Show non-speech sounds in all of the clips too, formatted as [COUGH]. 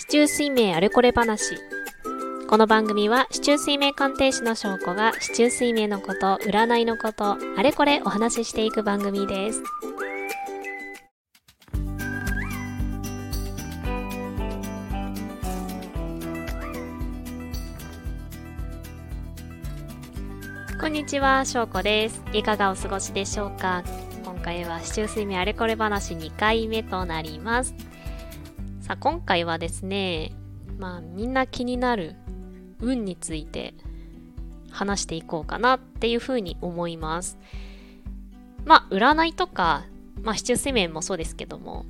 市中水明あれこれ話。この番組は、市中水明鑑定士の証拠が、市中水明のこと、占いのこと、あれこれお話ししていく番組です。こんにちは、しょうこです。いかがお過ごしでしょうか？今回は、市中水明あれこれ話2回目となります。さあ、今回はですね、まあ、みんな気になる運について話していこうかなっていうふうに思います。まあ、占いとか、まあ、市中水面もそうですけども、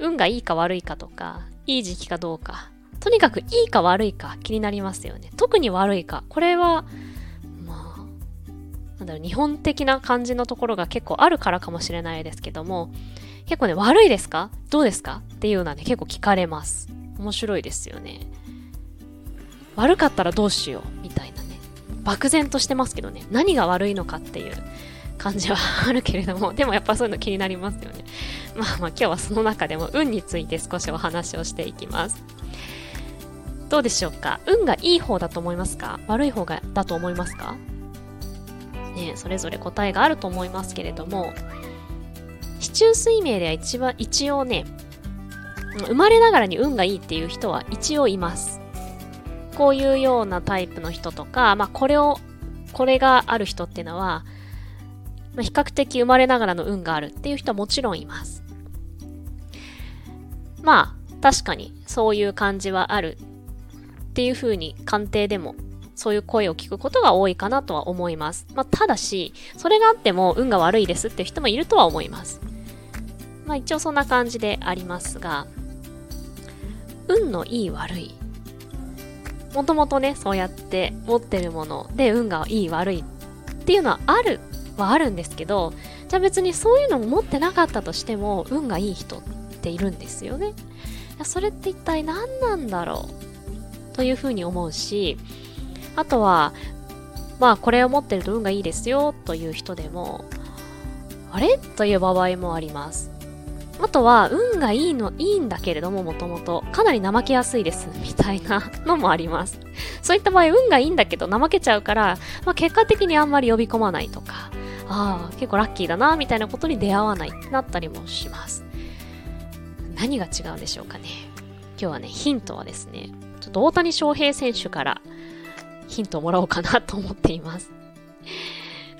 運がいいか悪いかとか、いい時期かどうか、とにかくいいか悪いか気になりますよね。特に悪いか。これは、まあ、なんだろう、日本的な感じのところが結構あるからかもしれないですけども、結構ね、悪いですか？どうですか？っていうのはね、結構聞かれます。面白いですよね。悪かったらどうしようみたいなね。漠然としてますけどね、何が悪いのかっていう感じはあるけれども、[LAUGHS] でもやっぱそういうの気になりますよね。まあまあ今日はその中でも運について少しお話をしていきます。どうでしょうか？運がいい方だと思いますか？悪い方がだと思いますか？ねそれぞれ答えがあると思いますけれども、市中水明では一番、一応ね、生まれながらに運がいいっていう人は一応います。こういうようなタイプの人とか、まあこれを、これがある人っていうのは、まあ、比較的生まれながらの運があるっていう人はもちろんいます。まあ確かにそういう感じはあるっていうふうに鑑定でもそういう声を聞くことが多いかなとは思います。まあ、ただし、それがあっても運が悪いですっていう人もいるとは思います。まあ一応そんな感じでありますが、運のいい悪い。もともとね、そうやって持ってるもので運がいい悪いっていうのはあるはあるんですけど、じゃあ別にそういうのも持ってなかったとしても運がいい人っているんですよね。それって一体何なんだろうというふうに思うし、あとは、まあこれを持ってると運がいいですよという人でも、あれ？という場合もあります。あとは、運がいいの、いいんだけれども、もともと、かなり怠けやすいです、みたいな [LAUGHS] のもあります。そういった場合、運がいいんだけど、怠けちゃうから、まあ、結果的にあんまり呼び込まないとか、ああ、結構ラッキーだな、みたいなことに出会わないってなったりもします。何が違うんでしょうかね。今日はね、ヒントはですね、ちょっと大谷翔平選手からヒントをもらおうかなと思っています。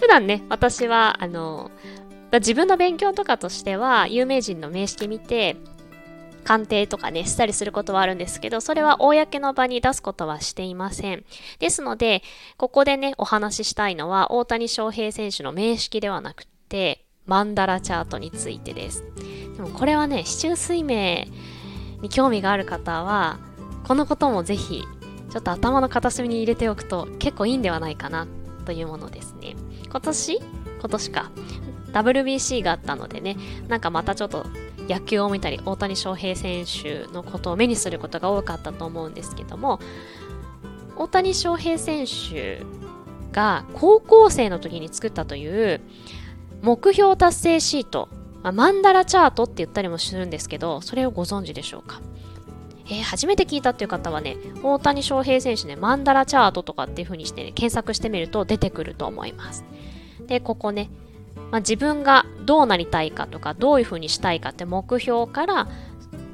普段ね、私は、あの、自分の勉強とかとしては、有名人の名式見て、鑑定とかね、したりすることはあるんですけど、それは公の場に出すことはしていません。ですので、ここでね、お話ししたいのは、大谷翔平選手の名式ではなくて、マンダラチャートについてです。でもこれはね、市中水明に興味がある方は、このこともぜひ、ちょっと頭の片隅に入れておくと結構いいんではないかなというものですね。今年？今年か。WBC があったのでね、なんかまたちょっと野球を見たり、大谷翔平選手のことを目にすることが多かったと思うんですけども、大谷翔平選手が高校生の時に作ったという目標達成シート、まあ、マンダラチャートって言ったりもするんですけど、それをご存知でしょうか？えー、初めて聞いたっていう方はね、大谷翔平選手ね、マンダラチャートとかっていう風にして、ね、検索してみると出てくると思います。で、ここね、まあ、自分がどうなりたいかとか、どういう風にしたいかって目標から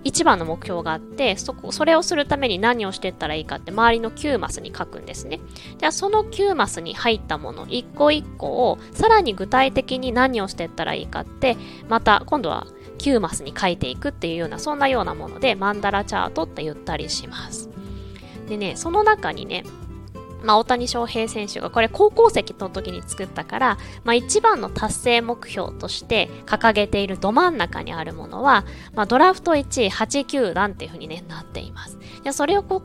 一番の目標があって、そこ、それをするために何をしていったらいいかって周りの9マスに書くんですね。じゃあその9マスに入ったもの一個一個をさらに具体的に何をしていったらいいかって、また今度は9マスに書いていくっていうような、そんなようなものでマンダラチャートって言ったりします。でね、その中にね、まあ、大谷翔平選手がこれ高校生の時に作ったから、まあ、一番の達成目標として掲げているど真ん中にあるものは、まあ、ドラフト1位8球団っていうふうに、ね、なっています。それをこ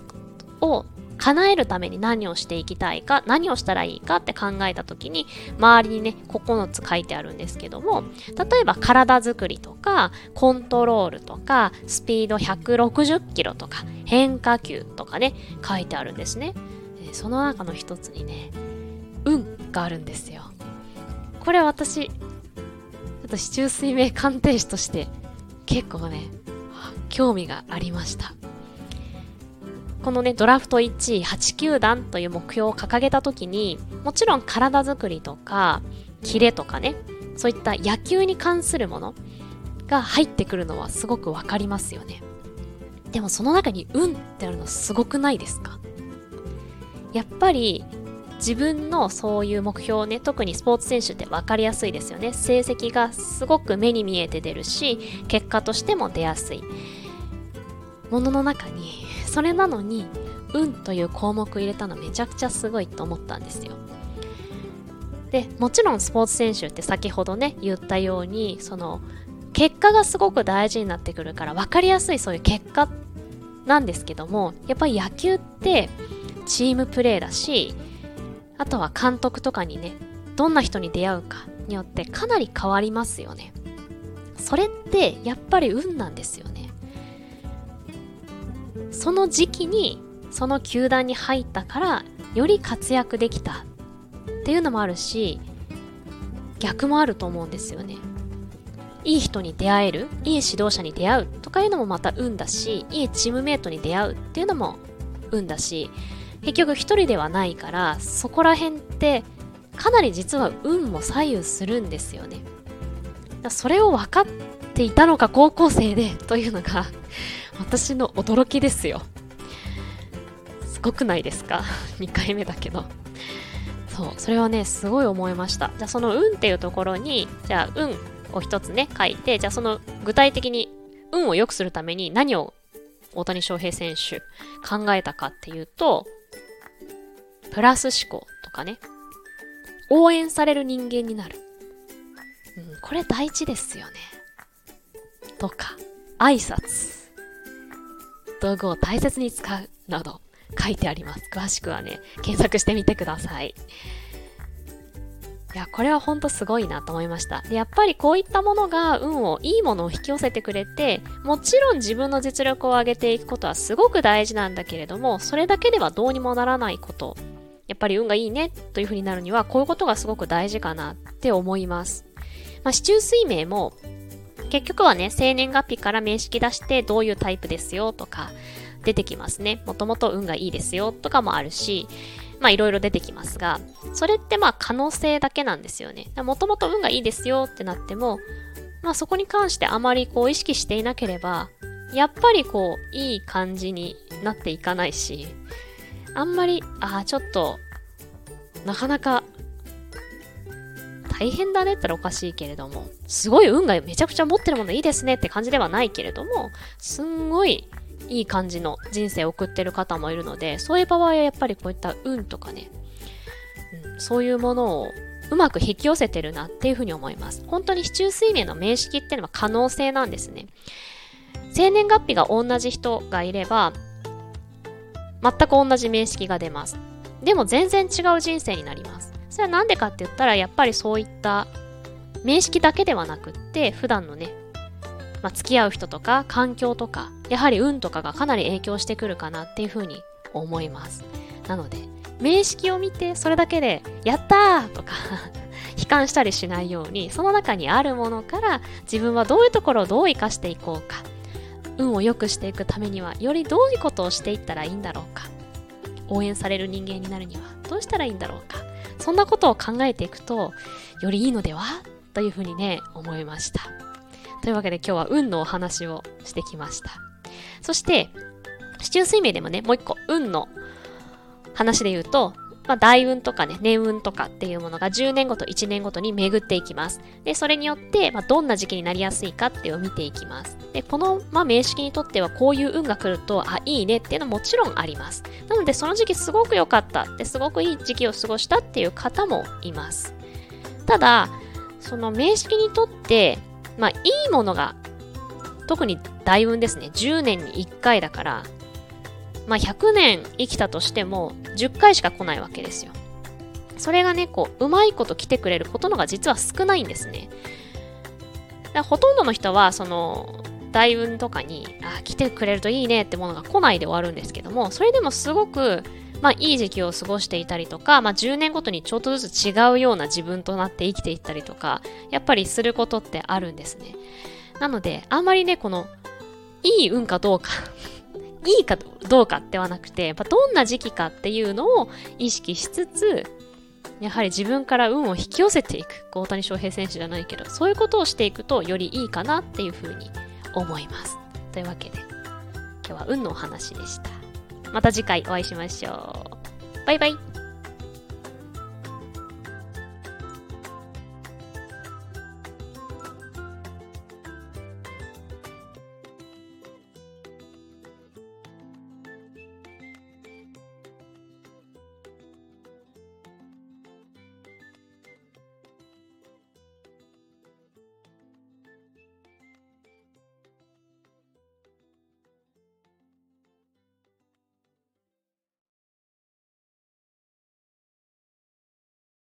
を叶えるために何をしていきたいか、何をしたらいいかって考えた時に、周りにね、9つ書いてあるんですけども、例えば体づくりとか、コントロールとか、スピード160キロとか、変化球とかね、書いてあるんですね。その中の一つにね、運があるんですよ。これ私、ちょっと市中水明鑑定士として結構ね、興味がありました。このね、ドラフト1位8球団という目標を掲げた時に、もちろん体づくりとか、キレとかね、そういった野球に関するものが入ってくるのはすごくわかりますよね。でもその中に運ってあるのすごくないですか？やっぱり自分のそういう目標をね、特にスポーツ選手って分かりやすいですよね。成績がすごく目に見えて出るし、結果としても出やすい。ものの中に、それなのに、運という項目入れたのめちゃくちゃすごいと思ったんですよ。で、もちろんスポーツ選手って先ほどね、言ったように、その、結果がすごく大事になってくるから分かりやすいそういう結果なんですけども、やっぱり野球ってチームプレーだし、あとは監督とかにね、どんな人に出会うかによってかなり変わりますよね。それってやっぱり運なんですよね。その時期にその球団に入ったからより活躍できたっていうのもあるし逆もあると思うんですよね。いい人に出会える、いい指導者に出会うとかいうのもまた運だし、いいチームメイトに出会うっていうのも運だし、結局一人ではないから、そこら辺ってかなり実は運も左右するんですよね。それを分かっていたのか高校生でというのが私の驚きですよ。すごくないですか ?2 回目だけど。そう、それはね、すごい思いました。じゃあその運っていうところに、じゃあ運を一つね、書いて、じゃあその具体的に運を良くするために何を大谷翔平選手考えたかっていうと、プラス思考とかね、応援される人間になる。うん、これ大事ですよね。とか、挨拶。道具を大切に使うなど書いてあります。詳しくはね、検索してみてください。いや、これはほんとすごいなと思いました。で、やっぱりこういったものが運を、いいものを引き寄せてくれて、もちろん自分の実力を上げていくことはすごく大事なんだけれども、それだけではどうにもならないこと。やっぱり運がいいねというふうになるには、こういうことがすごく大事かなって思います。まあ、市中水明も、結局はね、生年月日から名式出してどういうタイプですよとか、出てきますね。もともと運がいいですよとかもあるし、まあいろいろ出てきますが、それってまあ可能性だけなんですよね。もともと運がいいですよってなっても、まあそこに関してあまりこう意識していなければ、やっぱりこういい感じになっていかないし、あんまり、ああ、ちょっと、なかなか大変だねって言ったらおかしいけれども、すごい運がめちゃくちゃ持ってるものいいですねって感じではないけれども、すんごいいい感じの人生を送ってる方もいるので、そういう場合はやっぱりこういった運とかね、うん、そういうものをうまく引き寄せてるなっていうふうに思います。本当に市中水明の名式っていうのは可能性なんですね。生年月日が同じ人がいれば、全く同じ名式が出ます。でも全然違う人生になります。それはなんでかって言ったら、やっぱりそういった名式だけではなくって、普段のね、まあ、付き合う人とか環境とか、やはり運とかがかなり影響してくるかなっていうふうに思います。なので、名式を見てそれだけで、やったーとか [LAUGHS] 悲観したりしないように、その中にあるものから自分はどういうところをどう活かしていこうか。運を良くしていくためには、よりどういうことをしていったらいいんだろうか。応援される人間になるにはどうしたらいいんだろうか。そんなことを考えていくと、よりいいのではというふうにね、思いました。というわけで今日は運のお話をしてきました。そして、市中水明でもね、もう一個、運の話で言うと、まあ、大運とかね、年運とかっていうものが10年ごと1年ごとに巡っていきます。で、それによって、まあ、どんな時期になりやすいかっていうのを見ていきます。で、この、まあ、名式にとってはこういう運が来ると、あ、いいねっていうのももちろんあります。なので、その時期すごく良かったって、すごくいい時期を過ごしたっていう方もいます。ただ、その名式にとって、まあ、いいものが、特に大運ですね。10年に1回だから、まあ、100年生きたとしても、10回しか来ないわけですよ。それがね、こう、うまいこと来てくれることのが実は少ないんですね。だほとんどの人は、その、大運とかに、あ、来てくれるといいねってものが来ないで終わるんですけども、それでもすごく、まあ、いい時期を過ごしていたりとか、まあ、10年ごとにちょっとずつ違うような自分となって生きていったりとか、やっぱりすることってあるんですね。なので、あんまりね、この、いい運かどうかいいかどうかではなくて、やっぱどんな時期かっていうのを意識しつつ、やはり自分から運を引き寄せていく。大谷翔平選手じゃないけど、そういうことをしていくとよりいいかなっていうふうに思います。というわけで、今日は運のお話でした。また次回お会いしましょう。バイバイ。